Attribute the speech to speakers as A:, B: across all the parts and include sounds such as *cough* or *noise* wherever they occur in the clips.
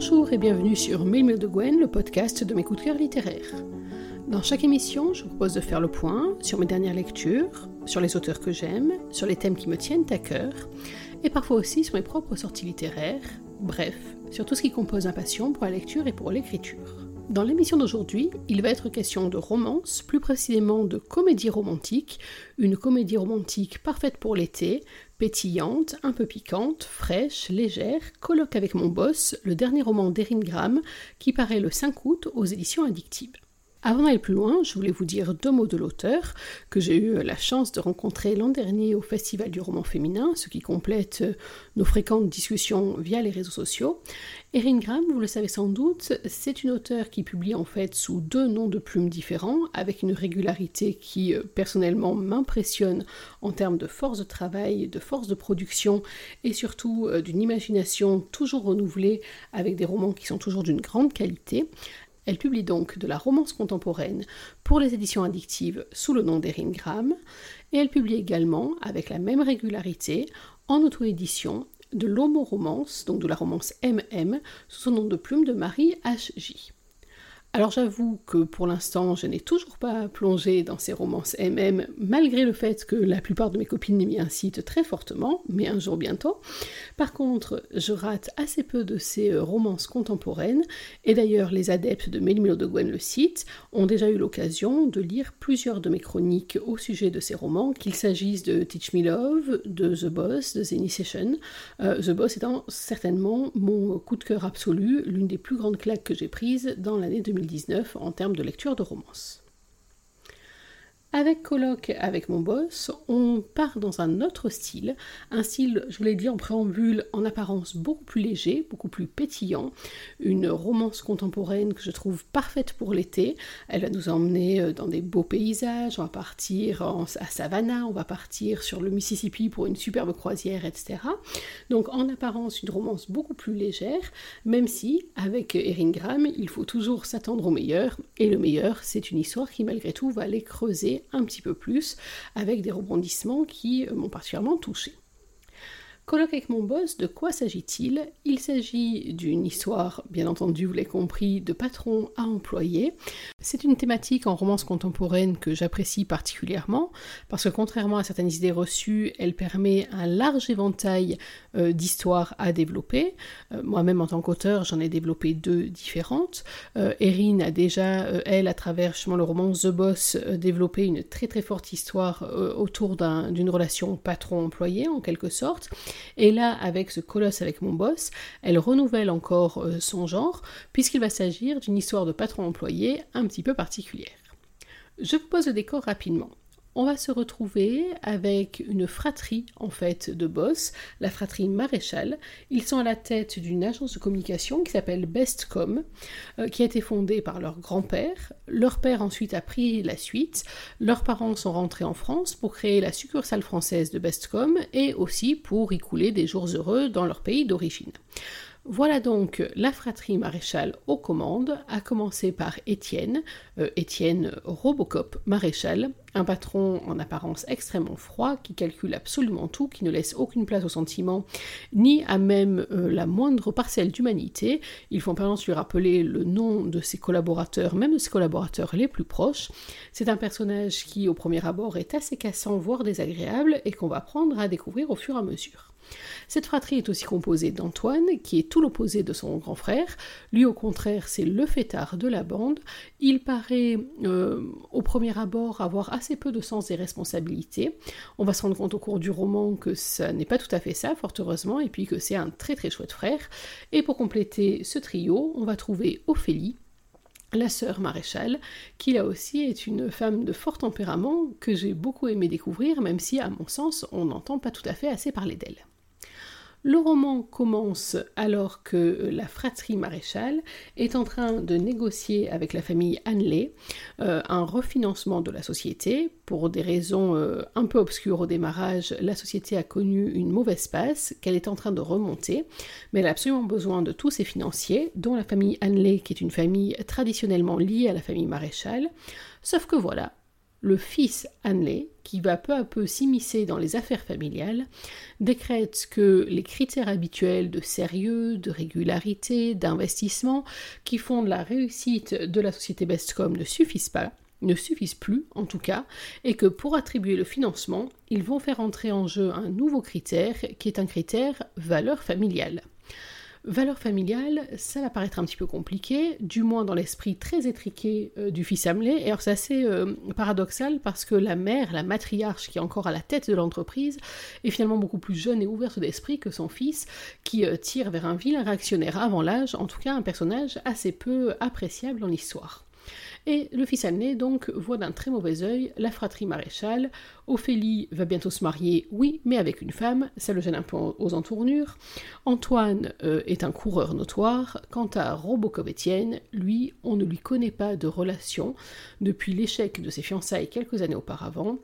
A: Bonjour et bienvenue sur Mille de Gwen, le podcast de mes coups de cœur littéraires. Dans chaque émission, je vous propose de faire le point sur mes dernières lectures, sur les auteurs que j'aime, sur les thèmes qui me tiennent à cœur, et parfois aussi sur mes propres sorties littéraires, bref, sur tout ce qui compose ma passion pour la lecture et pour l'écriture. Dans l'émission d'aujourd'hui, il va être question de romance, plus précisément de comédie romantique, une comédie romantique parfaite pour l'été, pétillante, un peu piquante, fraîche, légère, colloque avec mon boss, le dernier roman d'Erin Graham, qui paraît le 5 août aux éditions addictives. Avant d'aller plus loin, je voulais vous dire deux mots de l'auteur, que j'ai eu la chance de rencontrer l'an dernier au Festival du roman féminin, ce qui complète nos fréquentes discussions via les réseaux sociaux. Erin Graham, vous le savez sans doute, c'est une auteure qui publie en fait sous deux noms de plumes différents, avec une régularité qui euh, personnellement m'impressionne en termes de force de travail, de force de production et surtout euh, d'une imagination toujours renouvelée avec des romans qui sont toujours d'une grande qualité. Elle publie donc de la romance contemporaine pour les éditions addictives sous le nom d'Erin Graham, et elle publie également, avec la même régularité, en auto-édition, de l'homo-romance, donc de la romance MM, sous son nom de plume de Marie H.J. Alors j'avoue que pour l'instant, je n'ai toujours pas plongé dans ces romances MM, malgré le fait que la plupart de mes copines m'y incitent très fortement, mais un jour bientôt. Par contre, je rate assez peu de ces euh, romances contemporaines, et d'ailleurs les adeptes de Mélimilo de Gwen le site ont déjà eu l'occasion de lire plusieurs de mes chroniques au sujet de ces romans, qu'il s'agisse de Teach Me Love, de The Boss, de The Initiation, euh, The Boss étant certainement mon coup de cœur absolu, l'une des plus grandes claques que j'ai prises dans l'année 2000 en termes de lecture de romance. Avec Colloque, avec mon boss, on part dans un autre style, un style, je vous l'ai dit en préambule, en apparence beaucoup plus léger, beaucoup plus pétillant, une romance contemporaine que je trouve parfaite pour l'été. Elle va nous emmener euh, dans des beaux paysages, on va partir à Savannah, on va partir sur le Mississippi pour une superbe croisière, etc. Donc en apparence, une romance beaucoup plus légère, même si, avec Erin Graham, il faut toujours s'attendre au meilleur, et le meilleur, c'est une histoire qui malgré tout va aller creuser un petit peu plus avec des rebondissements qui m'ont particulièrement touché. Colloque avec mon boss, de quoi s'agit-il? Il s'agit d'une histoire, bien entendu, vous l'avez compris, de patron à employé. C'est une thématique en romance contemporaine que j'apprécie particulièrement, parce que contrairement à certaines idées reçues, elle permet un large éventail euh, d'histoires à développer. Euh, moi-même, en tant qu'auteur, j'en ai développé deux différentes. Euh, Erin a déjà, elle, à travers le roman The Boss, développé une très très forte histoire autour d'une relation patron-employé, en quelque sorte. Et là, avec ce colosse avec mon boss, elle renouvelle encore euh, son genre, puisqu'il va s'agir d'une histoire de patron-employé un petit peu particulière. Je vous pose le décor rapidement on va se retrouver avec une fratrie en fait de boss, la fratrie Maréchal. Ils sont à la tête d'une agence de communication qui s'appelle Bestcom, euh, qui a été fondée par leur grand-père. Leur père ensuite a pris la suite. Leurs parents sont rentrés en France pour créer la succursale française de Bestcom et aussi pour y couler des jours heureux dans leur pays d'origine. Voilà donc la fratrie maréchal aux commandes, à commencer par Étienne, euh, Étienne Robocop maréchal, un patron en apparence extrêmement froid, qui calcule absolument tout, qui ne laisse aucune place aux sentiments, ni à même euh, la moindre parcelle d'humanité. Il faut en permanence lui rappeler le nom de ses collaborateurs, même de ses collaborateurs les plus proches. C'est un personnage qui, au premier abord, est assez cassant, voire désagréable, et qu'on va prendre à découvrir au fur et à mesure. Cette fratrie est aussi composée d'Antoine, qui est tout l'opposé de son grand frère. Lui, au contraire, c'est le fêtard de la bande. Il paraît, euh, au premier abord, avoir assez peu de sens des responsabilités. On va se rendre compte au cours du roman que ça n'est pas tout à fait ça, fort heureusement, et puis que c'est un très très chouette frère. Et pour compléter ce trio, on va trouver Ophélie, la sœur maréchale, qui là aussi est une femme de fort tempérament que j'ai beaucoup aimé découvrir, même si à mon sens on n'entend pas tout à fait assez parler d'elle. Le roman commence alors que la fratrie maréchale est en train de négocier avec la famille Hanley euh, un refinancement de la société. Pour des raisons euh, un peu obscures au démarrage, la société a connu une mauvaise passe qu'elle est en train de remonter, mais elle a absolument besoin de tous ses financiers, dont la famille Hanley, qui est une famille traditionnellement liée à la famille maréchale. Sauf que voilà, le fils Hanley, qui va peu à peu s'immiscer dans les affaires familiales, décrète que les critères habituels de sérieux, de régularité, d'investissement qui font de la réussite de la société Bestcom ne suffisent pas, ne suffisent plus en tout cas, et que pour attribuer le financement, ils vont faire entrer en jeu un nouveau critère qui est un critère valeur familiale. Valeur familiale, ça va paraître un petit peu compliqué, du moins dans l'esprit très étriqué euh, du fils Hamlet. Et alors c'est assez euh, paradoxal parce que la mère, la matriarche qui est encore à la tête de l'entreprise, est finalement beaucoup plus jeune et ouverte d'esprit que son fils, qui euh, tire vers un vilain réactionnaire avant l'âge, en tout cas un personnage assez peu appréciable dans l'histoire. Et le fils aîné, donc, voit d'un très mauvais œil la fratrie maréchale. Ophélie va bientôt se marier, oui, mais avec une femme, ça le gêne un peu aux entournures. Antoine euh, est un coureur notoire. Quant à Robocop Étienne, lui, on ne lui connaît pas de relation depuis l'échec de ses fiançailles quelques années auparavant.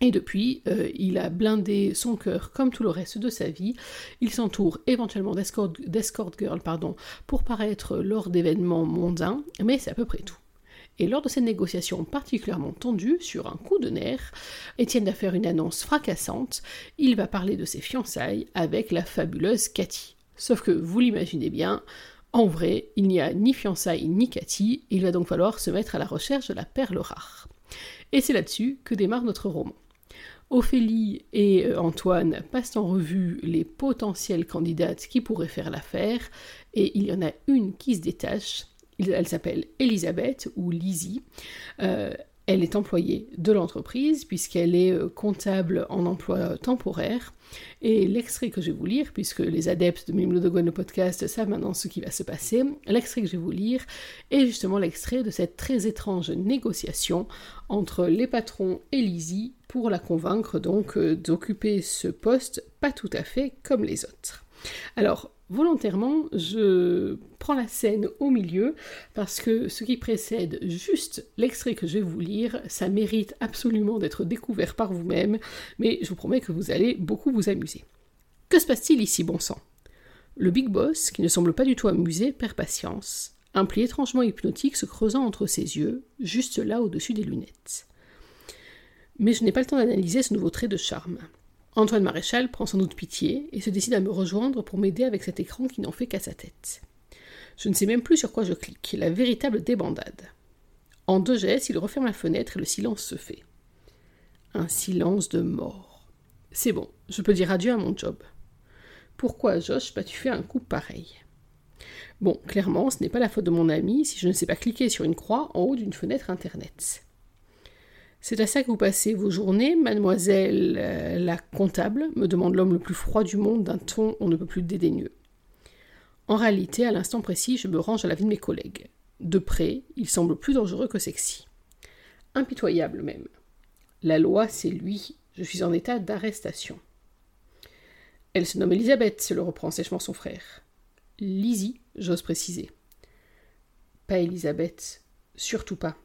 A: Et depuis, euh, il a blindé son cœur comme tout le reste de sa vie. Il s'entoure éventuellement d'escort girl pardon, pour paraître lors d'événements mondains, mais c'est à peu près tout. Et lors de cette négociation particulièrement tendue, sur un coup de nerf, Étienne va faire une annonce fracassante. Il va parler de ses fiançailles avec la fabuleuse Cathy. Sauf que vous l'imaginez bien, en vrai, il n'y a ni fiançailles ni Cathy, il va donc falloir se mettre à la recherche de la perle rare. Et c'est là-dessus que démarre notre roman. Ophélie et euh, Antoine passent en revue les potentielles candidates qui pourraient faire l'affaire, et il y en a une qui se détache, elle s'appelle Elisabeth ou Lizzie. Euh, elle est employée de l'entreprise puisqu'elle est euh, comptable en emploi temporaire. Et l'extrait que je vais vous lire, puisque les adeptes de Mimlo de le podcast savent maintenant ce qui va se passer, l'extrait que je vais vous lire est justement l'extrait de cette très étrange négociation entre les patrons et Lizzie pour la convaincre donc euh, d'occuper ce poste pas tout à fait comme les autres. Alors, volontairement, je prends la scène au milieu parce que ce qui précède juste l'extrait que je vais vous lire, ça mérite absolument d'être découvert par vous-même, mais je vous promets que vous allez beaucoup vous amuser. Que se passe-t-il ici, bon sang? Le Big Boss, qui ne semble pas du tout amusé, perd patience, un pli étrangement hypnotique se creusant entre ses yeux, juste là au-dessus des lunettes. Mais je n'ai pas le temps d'analyser ce nouveau trait de charme. Antoine Maréchal prend sans doute pitié et se décide à me rejoindre pour m'aider avec cet écran qui n'en fait qu'à sa tête. Je ne sais même plus sur quoi je clique, la véritable débandade. En deux gestes, il referme la fenêtre et le silence se fait. Un silence de mort. C'est bon, je peux dire adieu à mon job. Pourquoi, Josh, pas tu fait un coup pareil? Bon, clairement, ce n'est pas la faute de mon ami si je ne sais pas cliquer sur une croix en haut d'une fenêtre internet. C'est à ça que vous passez vos journées, mademoiselle euh, la comptable, me demande l'homme le plus froid du monde d'un ton on ne peut plus dédaigneux. En réalité, à l'instant précis, je me range à la vie de mes collègues. De près, il semble plus dangereux que sexy. Impitoyable même. La loi, c'est lui. Je suis en état d'arrestation. Elle se nomme Elisabeth, se le reprend sèchement son frère. Lizzie, j'ose préciser. Pas Elisabeth, surtout pas.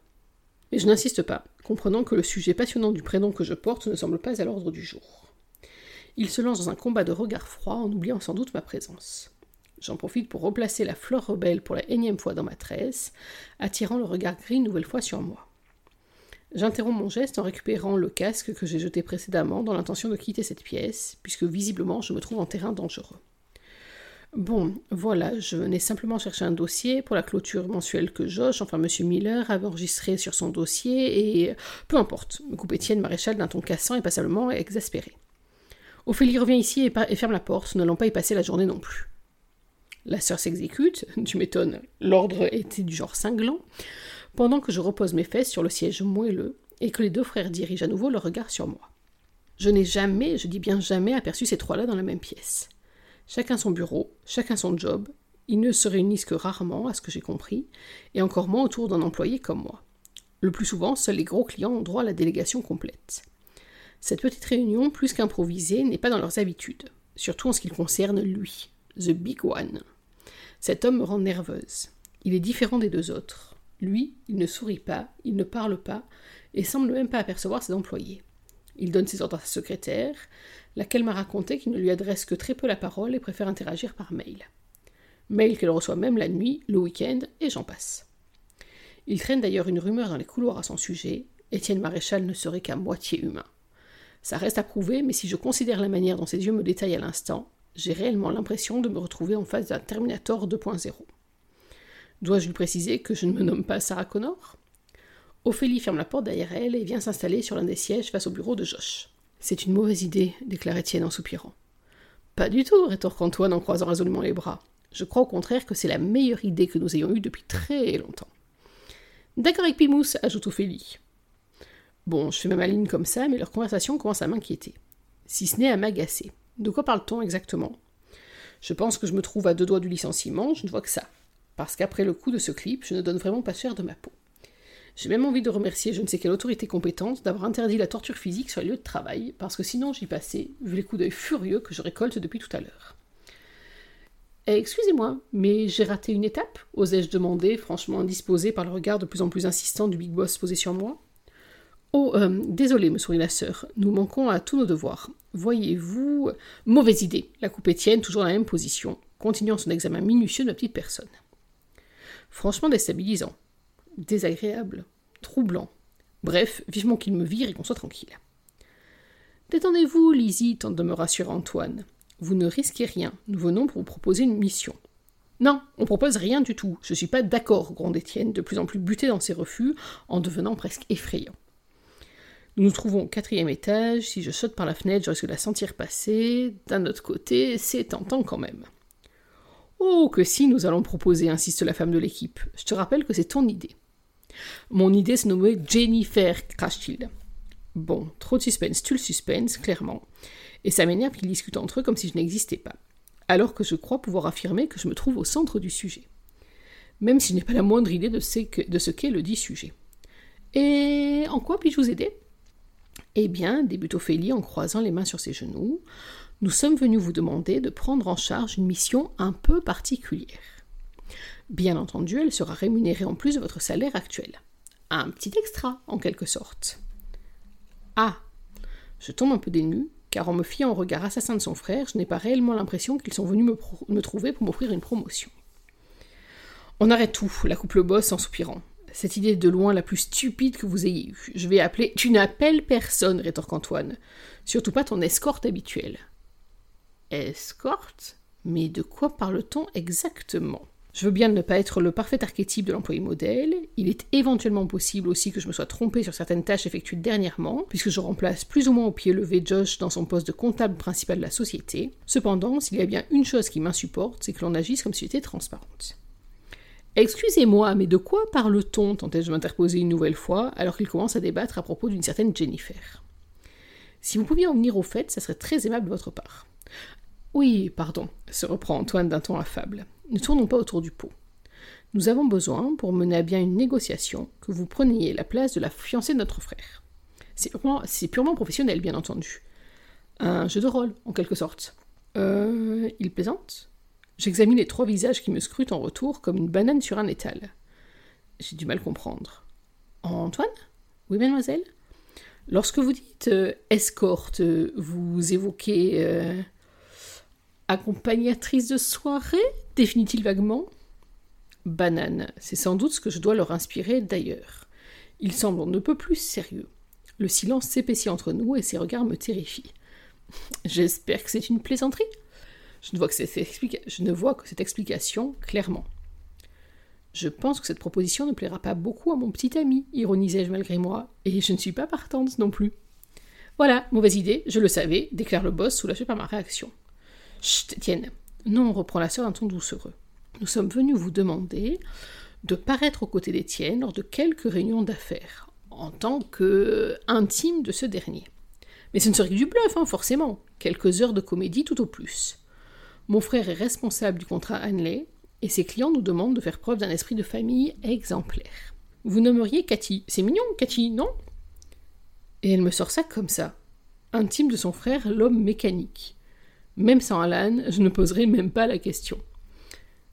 A: Mais je n'insiste pas, comprenant que le sujet passionnant du prénom que je porte ne semble pas à l'ordre du jour. Il se lance dans un combat de regard froid en oubliant sans doute ma présence. J'en profite pour replacer la fleur rebelle pour la énième fois dans ma tresse, attirant le regard gris une nouvelle fois sur moi. J'interromps mon geste en récupérant le casque que j'ai jeté précédemment dans l'intention de quitter cette pièce, puisque visiblement je me trouve en terrain dangereux. Bon, voilà, je venais simplement chercher un dossier pour la clôture mensuelle que Josh, enfin Monsieur Miller, avait enregistré sur son dossier, et peu importe, me coupe Étienne Maréchal d'un ton cassant et passablement exaspéré. Ophélie revient ici et, ferme la porte, n'allant pas y passer la journée non plus. La sœur s'exécute, *laughs* tu m'étonnes, l'ordre était du genre cinglant, pendant que je repose mes fesses sur le siège moelleux et que les deux frères dirigent à nouveau leur regard sur moi. Je n'ai jamais, je dis bien jamais, aperçu ces trois-là dans la même pièce. Chacun son bureau, chacun son job, ils ne se réunissent que rarement, à ce que j'ai compris, et encore moins autour d'un employé comme moi. Le plus souvent, seuls les gros clients ont droit à la délégation complète. Cette petite réunion, plus qu'improvisée, n'est pas dans leurs habitudes, surtout en ce qui concerne lui, The Big One. Cet homme me rend nerveuse. Il est différent des deux autres. Lui, il ne sourit pas, il ne parle pas, et semble même pas apercevoir ses employés. Il donne ses ordres à sa secrétaire, laquelle m'a raconté qu'il ne lui adresse que très peu la parole et préfère interagir par mail. Mail qu'elle reçoit même la nuit, le week-end, et j'en passe. Il traîne d'ailleurs une rumeur dans les couloirs à son sujet, Étienne Maréchal ne serait qu'à moitié humain. Ça reste à prouver, mais si je considère la manière dont ses yeux me détaillent à l'instant, j'ai réellement l'impression de me retrouver en face d'un Terminator 2.0. Dois-je lui préciser que je ne me nomme pas Sarah Connor? Ophélie ferme la porte derrière elle et vient s'installer sur l'un des sièges face au bureau de Josh. C'est une mauvaise idée, déclare Étienne en soupirant. Pas du tout, rétorque Antoine en croisant résolument les bras. Je crois au contraire que c'est la meilleure idée que nous ayons eue depuis très longtemps. D'accord avec Pimous, ajoute Ophélie. Bon, je fais ma maline comme ça, mais leur conversation commence à m'inquiéter. Si ce n'est à m'agacer. De quoi parle-t-on exactement? Je pense que je me trouve à deux doigts du licenciement, je ne vois que ça. Parce qu'après le coup de ce clip, je ne donne vraiment pas cher de ma peau. J'ai même envie de remercier je ne sais quelle autorité compétente d'avoir interdit la torture physique sur les lieux de travail, parce que sinon j'y passais, vu les coups d'œil furieux que je récolte depuis tout à l'heure. Eh, excusez-moi, mais j'ai raté une étape osai-je demander, franchement indisposé par le regard de plus en plus insistant du Big Boss posé sur moi. Oh, euh, désolé, me sourit la sœur, nous manquons à tous nos devoirs. Voyez-vous. Mauvaise idée, la coupe Étienne, toujours dans la même position, continuant son examen minutieux de ma petite personne. Franchement déstabilisant, désagréable, troublant. Bref, vivement qu'il me vire et qu'on soit tranquille. Détendez-vous, Lizzie, tente de me rassurer Antoine. Vous ne risquez rien. Nous venons pour vous proposer une mission. Non, on propose rien du tout. Je suis pas d'accord, gronde Étienne, de plus en plus buté dans ses refus, en devenant presque effrayant. Nous nous trouvons au quatrième étage. Si je saute par la fenêtre, je risque de la sentir passer. D'un autre côté, c'est tentant quand même. Oh, que si nous allons proposer, insiste la femme de l'équipe. Je te rappelle que c'est ton idée. Mon idée se nommait Jennifer, crache-t-il. Bon, trop de suspense, tu le suspense, clairement et ça m'énerve qu'ils discutent entre eux comme si je n'existais pas, alors que je crois pouvoir affirmer que je me trouve au centre du sujet, même si je n'ai pas la moindre idée de ce qu'est le dit sujet. Et en quoi puis-je vous aider? Eh bien, débute Ophélie en croisant les mains sur ses genoux, nous sommes venus vous demander de prendre en charge une mission un peu particulière. Bien entendu, elle sera rémunérée en plus de votre salaire actuel. Un petit extra, en quelque sorte. Ah Je tombe un peu dénue, car en me fiant au regard assassin de son frère, je n'ai pas réellement l'impression qu'ils sont venus me, trouver pour m'offrir une promotion. On arrête tout, la couple bosse en soupirant. Cette idée est de loin la plus stupide que vous ayez eue. Je vais appeler. Tu n'appelles personne, rétorque Antoine. Surtout pas ton escorte habituelle. Escorte? Mais de quoi parle-t-on exactement? Je veux bien ne pas être le parfait archétype de l'employé modèle. Il est éventuellement possible aussi que je me sois trompé sur certaines tâches effectuées dernièrement, puisque je remplace plus ou moins au pied levé Josh dans son poste de comptable principal de la société. Cependant, s'il y a bien une chose qui m'insupporte, c'est que l'on agisse comme si j'étais transparente. Excusez-moi, mais de quoi parle-t-on? tentais-je de m'interposer une nouvelle fois, alors qu'il commence à débattre à propos d'une certaine Jennifer. Si vous pouviez en venir au fait, ça serait très aimable de votre part. Oui, pardon, se reprend Antoine d'un ton affable. Ne tournons pas autour du pot. Nous avons besoin, pour mener à bien une négociation, que vous preniez la place de la fiancée de notre frère. C'est purement, professionnel, bien entendu. Un jeu de rôle, en quelque sorte. Euh. Il plaisante J'examine les trois visages qui me scrutent en retour comme une banane sur un étal. J'ai du mal comprendre. Antoine? Oui, mademoiselle? Lorsque vous dites euh, escorte, vous évoquez. Euh, Accompagnatrice de soirée? Définit-il vaguement. Banane, c'est sans doute ce que je dois leur inspirer d'ailleurs. Il semble on ne peut plus sérieux. Le silence s'épaissit entre nous et ses regards me terrifient. *laughs* J'espère que c'est une plaisanterie. Je ne, vois que cette explication clairement. Je pense que cette proposition ne plaira pas beaucoup à mon petit ami, ironisai-je malgré moi, et je ne suis pas partante non plus. Voilà, mauvaise idée, je le savais, déclare le boss soulagé par ma réaction. Chut, Étienne. Non, reprend la sœur d'un ton doucereux. Nous sommes venus vous demander de paraître aux côtés d'Étienne lors de quelques réunions d'affaires, en tant que intime de ce dernier. Mais ce ne serait que du bluff, hein, forcément. Quelques heures de comédie tout au plus. Mon frère est responsable du contrat Hanley, et ses clients nous demandent de faire preuve d'un esprit de famille exemplaire. Vous nommeriez Cathy. C'est mignon, Cathy, non? Et elle me sort ça comme ça. Intime de son frère, l'homme mécanique. Même sans Alan, je ne poserai même pas la question.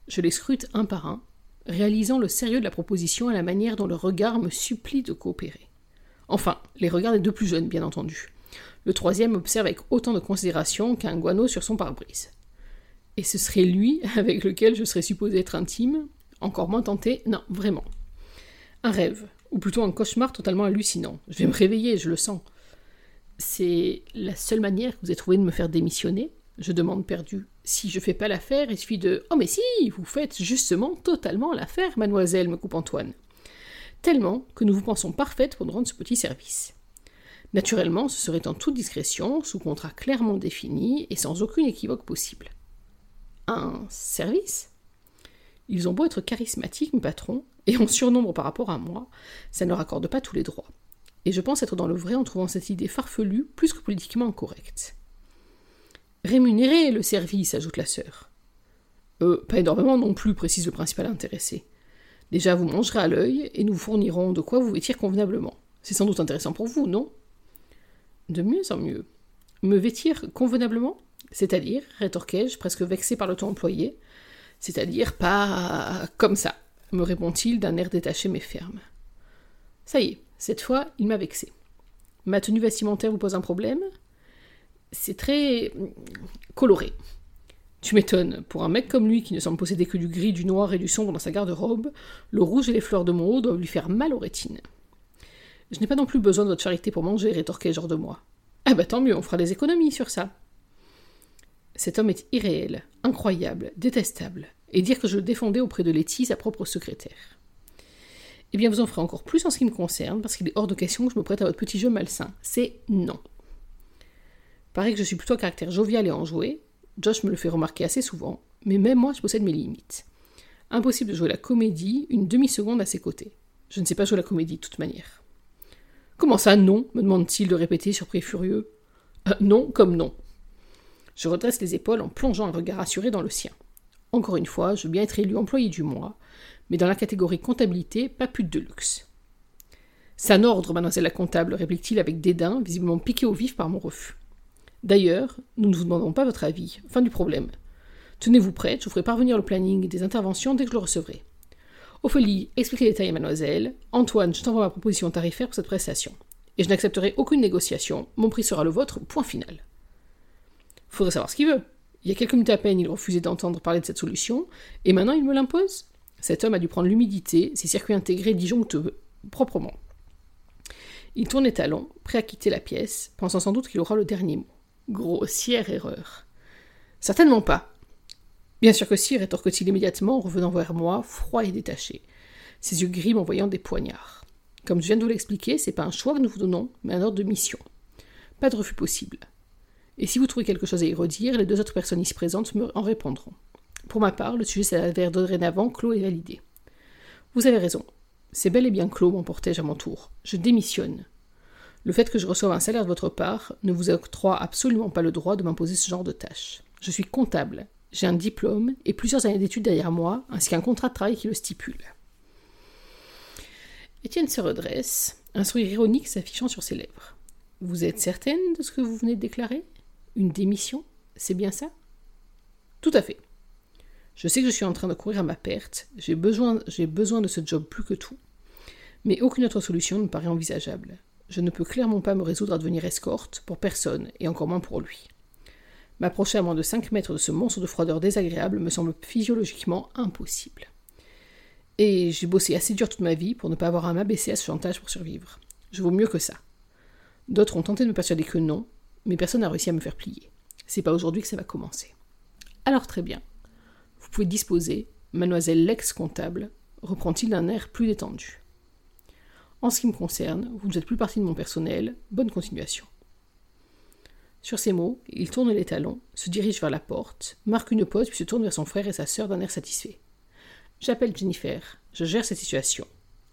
A: Je les scrute un par un, réalisant le sérieux de la proposition à la manière dont le regard me supplie de coopérer. Enfin, les regards des deux plus jeunes, bien entendu. Le troisième observe avec autant de considération qu'un guano sur son pare-brise. Et ce serait lui avec lequel je serais supposé être intime Encore moins tenté Non, vraiment. Un rêve. Ou plutôt un cauchemar totalement hallucinant. Je vais me réveiller, je le sens. C'est la seule manière que vous avez trouvé de me faire démissionner? Je demande perdu. Si je fais pas l'affaire, il suffit de Oh, mais si, vous faites justement totalement l'affaire, mademoiselle, me coupe Antoine. Tellement que nous vous pensons parfaite pour nous rendre ce petit service. Naturellement, ce serait en toute discrétion, sous contrat clairement défini et sans aucune équivoque possible. Un service? Ils ont beau être charismatiques, mes patrons, et en surnombre par rapport à moi, ça ne leur accorde pas tous les droits. Et je pense être dans le vrai en trouvant cette idée farfelue plus que politiquement incorrecte. Rémunérer le service, ajoute la sœur. Euh, pas énormément non plus, précise le principal intéressé. Déjà, vous mangerez à l'œil et nous fournirons de quoi vous vêtir convenablement. C'est sans doute intéressant pour vous, non? De mieux en mieux. Me vêtir convenablement? C'est-à-dire, rétorquai-je, presque vexé par le ton employé. C'est-à-dire pas comme ça, me répond-il d'un air détaché mais ferme. Ça y est, cette fois, il m'a vexé. Ma tenue vestimentaire vous pose un problème? C'est très coloré. Tu m'étonnes, pour un mec comme lui qui ne semble posséder que du gris, du noir et du sombre dans sa garde-robe, le rouge et les fleurs de mon haut doivent lui faire mal aux rétines. Je n'ai pas non plus besoin de votre charité pour manger, rétorquai-je hors de moi. Ah bah tant mieux, on fera des économies sur ça. Cet homme est irréel, incroyable, détestable, et dire que je le défendais auprès de Letty, sa propre secrétaire. Eh bien, vous en ferez encore plus en ce qui me concerne, parce qu'il est hors de question que je me prête à votre petit jeu malsain. C'est non. Pareil que je suis plutôt à caractère jovial et enjoué, Josh me le fait remarquer assez souvent, mais même moi, je possède mes limites. Impossible de jouer la comédie une demi-seconde à ses côtés. Je ne sais pas jouer la comédie de toute manière. Comment ça, non? me demande-t-il de répéter, surpris et furieux. Euh, non comme non. Je redresse les épaules en plongeant un regard assuré dans le sien. Encore une fois, je veux bien être élu employé du mois, mais dans la catégorie comptabilité, pas plus de luxe. C'est un ordre, mademoiselle la comptable, réplique-t-il avec dédain, visiblement piqué au vif par mon refus. D'ailleurs, nous ne vous demandons pas votre avis. Fin du problème. Tenez-vous prête, je vous ferai parvenir le planning des interventions dès que je le recevrai. Ophélie, expliquez les détails à mademoiselle. Antoine, je t'envoie ma proposition tarifaire pour cette prestation. Et je n'accepterai aucune négociation. Mon prix sera le vôtre, point final. Faudrait savoir ce qu'il veut. Il y a quelques minutes à peine, il refusait d'entendre parler de cette solution, et maintenant il me l'impose Cet homme a dû prendre l'humidité, ses circuits intégrés disjonctent proprement. Il tourne les talons, prêt à quitter la pièce, pensant sans doute qu'il aura le dernier mot. Grossière erreur. Certainement pas. Bien sûr que si, rétorque-t-il immédiatement en revenant vers moi, froid et détaché, ses yeux gris m'envoyant des poignards. Comme je viens de vous l'expliquer, c'est pas un choix que nous vous donnons, mais un ordre de mission. Pas de refus possible. Et si vous trouvez quelque chose à y redire, les deux autres personnes ici présentes me en répondront. Pour ma part, le sujet s'avère dorénavant clos et validé. Vous avez raison. C'est bel et bien clos, m'emportai-je à mon tour. Je démissionne. Le fait que je reçoive un salaire de votre part ne vous octroie absolument pas le droit de m'imposer ce genre de tâches. Je suis comptable, j'ai un diplôme et plusieurs années d'études derrière moi, ainsi qu'un contrat de travail qui le stipule. Étienne se redresse, un sourire ironique s'affichant sur ses lèvres. Vous êtes certaine de ce que vous venez de déclarer? Une démission? C'est bien ça? Tout à fait. Je sais que je suis en train de courir à ma perte, j'ai besoin, besoin de ce job plus que tout. Mais aucune autre solution ne paraît envisageable. Je ne peux clairement pas me résoudre à devenir escorte pour personne, et encore moins pour lui. M'approcher à moins de 5 mètres de ce monstre de froideur désagréable me semble physiologiquement impossible. Et j'ai bossé assez dur toute ma vie pour ne pas avoir à m'abaisser à ce chantage pour survivre. Je vaux mieux que ça. D'autres ont tenté de me persuader que non, mais personne n'a réussi à me faire plier. C'est pas aujourd'hui que ça va commencer. Alors très bien. Vous pouvez disposer, mademoiselle l'ex-comptable, reprend-il d'un air plus détendu. En ce qui me concerne, vous ne faites plus partie de mon personnel, bonne continuation. Sur ces mots, il tourne les talons, se dirige vers la porte, marque une pause puis se tourne vers son frère et sa sœur d'un air satisfait. J'appelle Jennifer, je gère cette situation.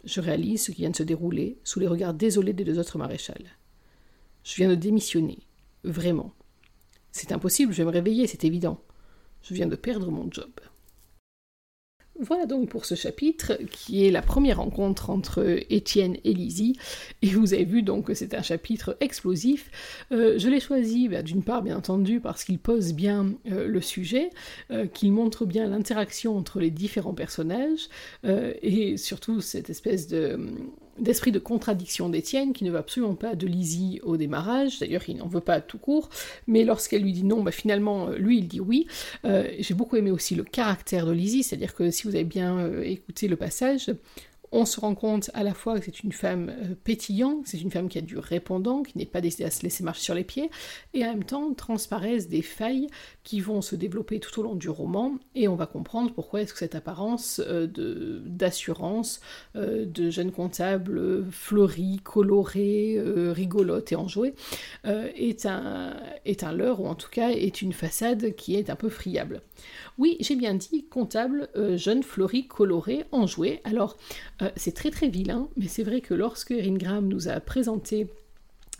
A: Je réalise ce qui vient de se dérouler sous les regards désolés des deux autres maréchals. Je viens de démissionner, Vraiment. C'est impossible, je vais me réveiller, c'est évident. Je viens de perdre mon job. Voilà donc pour ce chapitre qui est la première rencontre entre Étienne et Lizzie. Et vous avez vu donc que c'est un chapitre explosif. Euh, je l'ai choisi bah, d'une part bien entendu parce qu'il pose bien euh, le sujet, euh, qu'il montre bien l'interaction entre les différents personnages et surtout cette espèce de d'esprit de contradiction d'Étienne qui ne veut absolument pas de Lizzie au démarrage, d'ailleurs il n'en veut pas tout court, mais lorsqu'elle lui dit non, bah, finalement lui il dit oui. Euh, j'ai beaucoup aimé aussi le caractère de Lizzie, c'est-à-dire que si vous avez bien euh, écouté le passage, on se rend compte à la fois que c'est une femme euh, pétillante, c'est une femme qui a du répondant, qui n'est pas décidée à se laisser marcher sur les pieds, et en même temps transparaissent des failles qui vont se développer tout au long du roman, et on va comprendre pourquoi est-ce que cette apparence euh, d'assurance, euh, de jeune comptable fleurie, colorée, rigolote et enjouée, est, un, est un leurre, ou en tout cas est une façade qui est un peu friable. Oui, j'ai bien dit comptable, jeune, fleuri, coloré, enjoué. Alors, euh, c'est très très vilain, mais c'est vrai que lorsque Erin Graham nous a présenté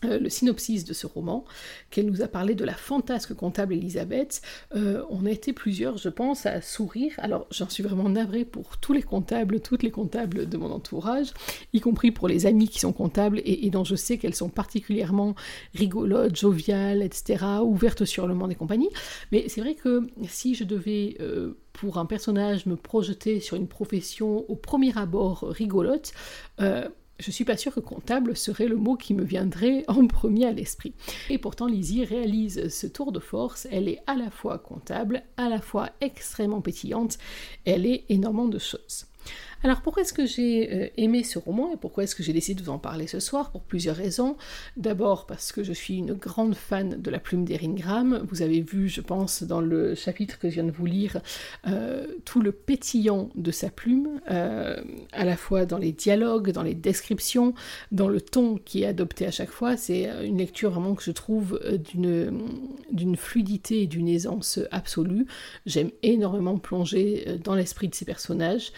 A: euh, le synopsis de ce roman, qu'elle nous a parlé de la fantasque comptable Elisabeth, euh, on a été plusieurs, je pense, à sourire. Alors j'en suis vraiment navrée pour tous les comptables, toutes les comptables de mon entourage, y compris pour les amis qui sont comptables et, dont je sais qu'elles sont particulièrement rigolotes, joviales, etc., ouvertes sur le monde et compagnie. Mais c'est vrai que si je devais pour un personnage me projeter sur une profession au premier abord rigolote, euh, je suis pas sûre que comptable serait le mot qui me viendrait *laughs* en premier à l'esprit. Et pourtant, Lizzie réalise ce tour de force. Elle est à la fois comptable, à la fois extrêmement pétillante. Elle est énormément de choses. Alors pourquoi est-ce que j'ai euh, aimé ce roman et pourquoi est-ce que j'ai décidé de vous en parler ce soir? Pour plusieurs raisons. D'abord parce que je suis une grande fan de la plume d'Erin Graham. Vous avez vu, je pense, dans le chapitre que je viens de vous lire, euh, tout le pétillant de sa plume, euh, à la fois dans les dialogues, dans les descriptions, dans le ton qui est adopté à chaque fois. C'est une lecture vraiment que je trouve d'une fluidité et d'une aisance absolue. J'aime énormément plonger dans l'esprit de ces personnages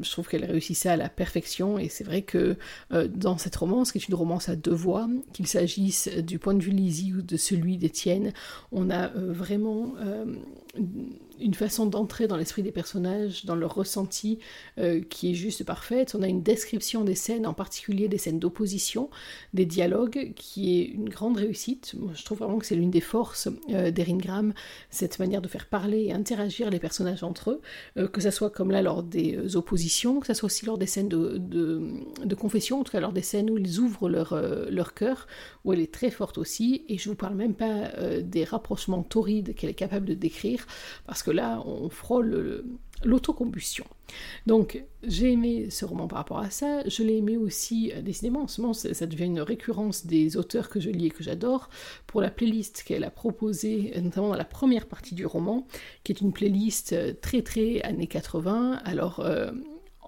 A: je trouve qu'elle réussit ça à la perfection et c'est vrai que euh, dans cette romance, qui est une romance à deux voix, qu'il s'agisse du point de vue de Lizzie ou de celui d'Étienne, on a euh, vraiment euh, une façon d'entrer dans l'esprit des personnages, dans leur ressenti euh, qui est juste parfaite. On a une description des scènes, en particulier des scènes d'opposition, des dialogues, qui est une grande réussite. Je trouve vraiment que c'est l'une des forces euh, d'Erin Graham, cette manière de faire parler et interagir les personnages entre eux, euh, que ce soit comme là lors des oppositions, que ce soit aussi lors des scènes de, de, confession, en tout cas lors des scènes où ils ouvrent leur, leur cœur, où elle est très forte aussi, et je vous parle même pas des rapprochements torrides qu'elle est capable de décrire, parce que là, on frôle l'autocombustion. Donc, j'ai aimé ce roman par rapport à ça. Je l'ai aimé aussi, euh, décidément, en ce moment, ça devient une récurrence des auteurs que je lis et que j'adore, pour la playlist qu'elle a proposée, notamment dans la première partie du roman, qui est une playlist euh, très très années 80. Alors, euh,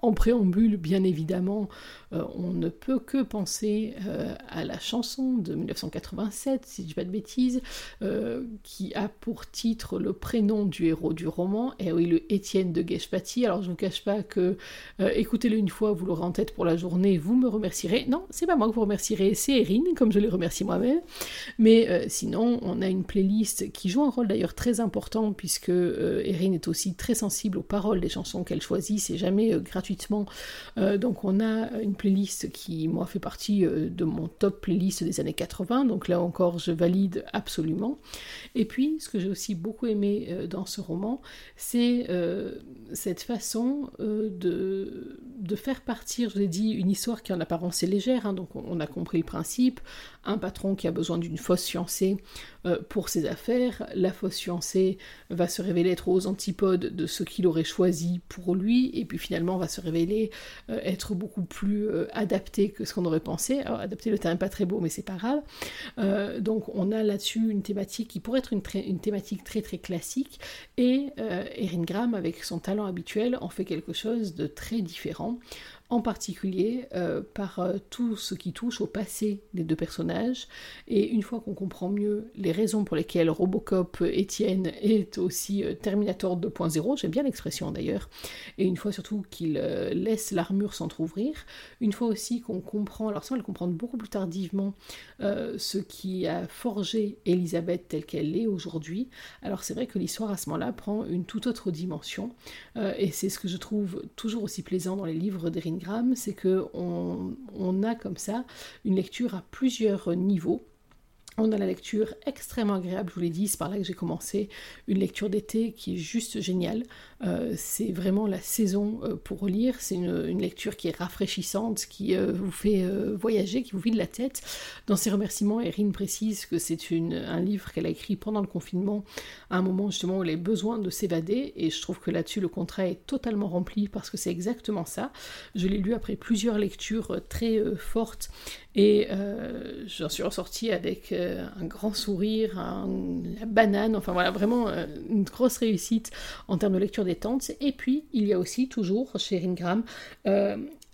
A: en préambule, bien évidemment, euh, on ne peut que penser euh, à la chanson de 1987, si je dis pas de bêtises, euh, qui a pour titre le prénom du héros du roman, et oui, le Étienne de Gueshpati. Alors je ne vous cache pas que écoutez-le une fois, vous l'aurez en tête pour la journée, vous me remercierez. Non, c'est pas moi que vous remercierez, c'est Erin, comme je les remercie moi-même. Mais sinon, on a une playlist qui joue un rôle d'ailleurs très important, puisque Erin est aussi très sensible aux paroles des chansons qu'elle choisit, c'est jamais gratuitement. donc on a une playlist qui, moi, fait partie euh, de mon top playlist des années 80, donc là encore, je valide absolument. Et puis, ce que j'ai aussi beaucoup aimé euh, dans ce roman, c'est euh, cette façon de, de faire partir, je l'ai dit, une histoire qui en apparence est légère, hein, donc on a compris le principe, un patron qui a besoin d'une fausse fiancée euh, pour ses affaires. La fausse fiancée va se révéler être aux antipodes de ce qu'il aurait choisi pour lui, et puis finalement va se révéler euh, être beaucoup plus euh, adapté que ce qu'on aurait pensé. Alors, adapté, le terme n'est pas très beau, mais c'est pas grave. donc, on a là-dessus une thématique qui pourrait être une, une, thématique très très classique, et Erin Graham, avec son talent habituel, en fait quelque chose de très différent en particulier euh, par euh, tout ce qui touche au passé des deux personnages. Et une fois qu'on comprend mieux les raisons pour lesquelles Robocop Etienne est aussi euh, Terminator 2.0, j'aime bien l'expression d'ailleurs, et une fois surtout qu'il laisse l'armure s'entr'ouvrir, une fois aussi qu'on comprend, alors ça on le comprendre beaucoup plus tardivement, ce qui a forgé Elisabeth telle qu'elle est aujourd'hui, alors c'est vrai que l'histoire à ce moment-là prend une toute autre dimension, et c'est ce que je trouve toujours aussi plaisant dans les livres d'Erin c'est que on, a comme ça une lecture à plusieurs niveaux On a la lecture extrêmement agréable, je vous l'ai dit, c'est par là que j'ai commencé une lecture d'été qui est juste géniale. Euh, c'est vraiment la saison euh, pour lire, c'est une, lecture qui est rafraîchissante, qui euh, vous fait voyager, qui vous vide la tête. Dans ses remerciements, Erin précise que c'est un livre qu'elle a écrit pendant le confinement, à un moment justement où elle a besoin de s'évader, et je trouve que là-dessus le contrat est totalement rempli parce que c'est exactement ça. Je l'ai lu après plusieurs lectures très fortes et j'en suis ressortie avec euh, un grand sourire, la banane, enfin voilà, vraiment euh, une grosse réussite en termes de lecture détente. Et puis, il y a aussi toujours chez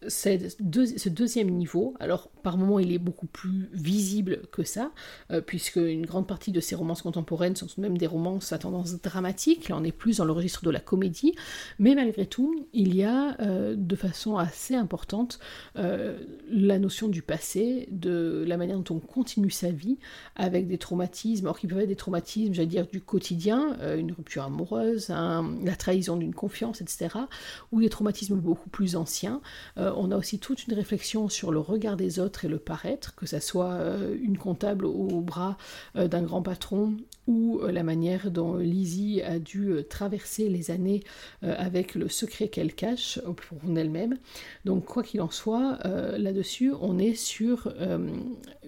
A: Ce deuxième niveau, alors par moments il est beaucoup plus visible que ça, euh, puisque une grande partie de ces romances contemporaines sont même des romances à tendance dramatique, là on est plus dans le registre de la comédie, mais malgré tout, il y a euh, de façon assez importante euh, la notion du passé, de la manière dont on continue sa vie avec des traumatismes, alors qui peuvent être des traumatismes, j'allais dire, du quotidien, une rupture amoureuse, la trahison d'une confiance, etc., ou des traumatismes beaucoup plus anciens on a aussi toute une réflexion sur le regard des autres et le paraître, que ce soit euh, une comptable au bras euh, d'un grand patron ou euh, la manière dont Lizzie a dû traverser les années avec le secret qu'elle cache pour elle-même. Donc quoi qu'il en soit, là-dessus, on est sur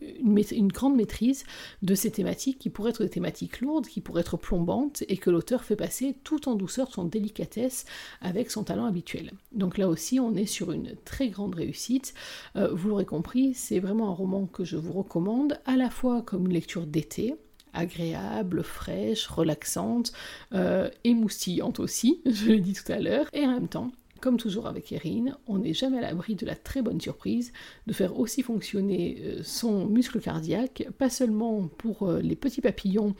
A: une, grande maîtrise de ces thématiques qui pourraient être des thématiques lourdes, qui pourraient être plombantes et que l'auteur fait passer tout en douceur, son délicatesse avec son talent habituel. Donc là aussi, on est sur une très grande réussite. Euh, vous l'aurez compris, c'est vraiment un roman que je vous recommande, à la fois comme une lecture d'été, agréable, fraîche, relaxante, euh, émoustillante aussi, *laughs* je l'ai dit tout à l'heure, et en même temps comme toujours avec Erin, on n'est jamais à l'abri de la très bonne surprise de faire aussi fonctionner euh, son muscle cardiaque, pas seulement pour les petits papillons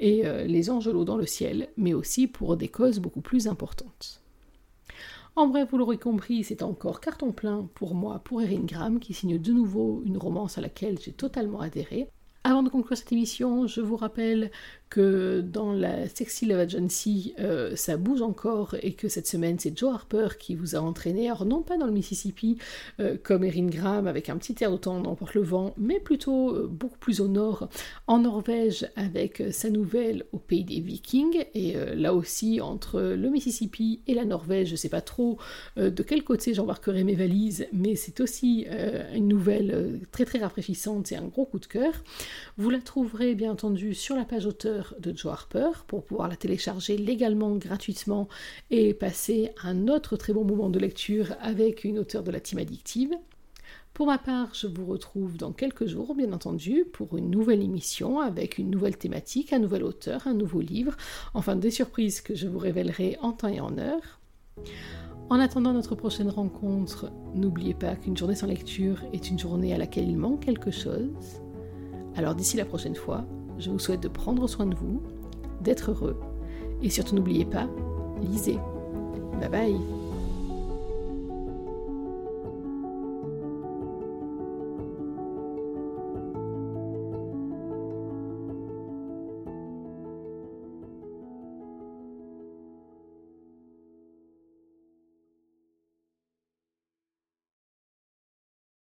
A: et les angelots dans le ciel, mais aussi pour des causes beaucoup plus importantes. En bref, vous l'aurez compris, c'est encore carton plein pour moi, pour Erin Graham, qui signe de nouveau une romance à laquelle j'ai totalement adhéré. Avant de conclure cette émission, je vous rappelle que dans la Sexy Love Agency, euh, ça bouge encore et que cette semaine, c'est Joe Harper qui vous a entraîné. Alors, non pas dans le Mississippi euh, comme Erin Graham avec un petit air d'autant d'emporte le vent, mais plutôt euh, beaucoup plus au nord, en Norvège, avec sa nouvelle au pays des Vikings. Et là aussi, entre le Mississippi et la Norvège, je sais pas trop de quel côté j'embarquerai mes valises, mais c'est aussi une nouvelle très très rafraîchissante et un gros coup de cœur. Vous la trouverez bien entendu sur la page auteur de Joe Harper pour pouvoir la télécharger légalement, gratuitement et passer un autre très bon moment de lecture avec une auteure de la team addictive. Pour ma part, je vous retrouve dans quelques jours, bien entendu, pour une nouvelle émission avec une nouvelle thématique, un nouvel auteur, un nouveau livre, enfin des surprises que je vous révélerai en temps et en heure. En attendant notre prochaine rencontre, n'oubliez pas qu'une journée sans lecture est une journée à laquelle il manque quelque chose. Alors d'ici la prochaine fois, je vous souhaite de prendre soin de vous, d'être heureux, et surtout n'oubliez pas, lisez. Bye bye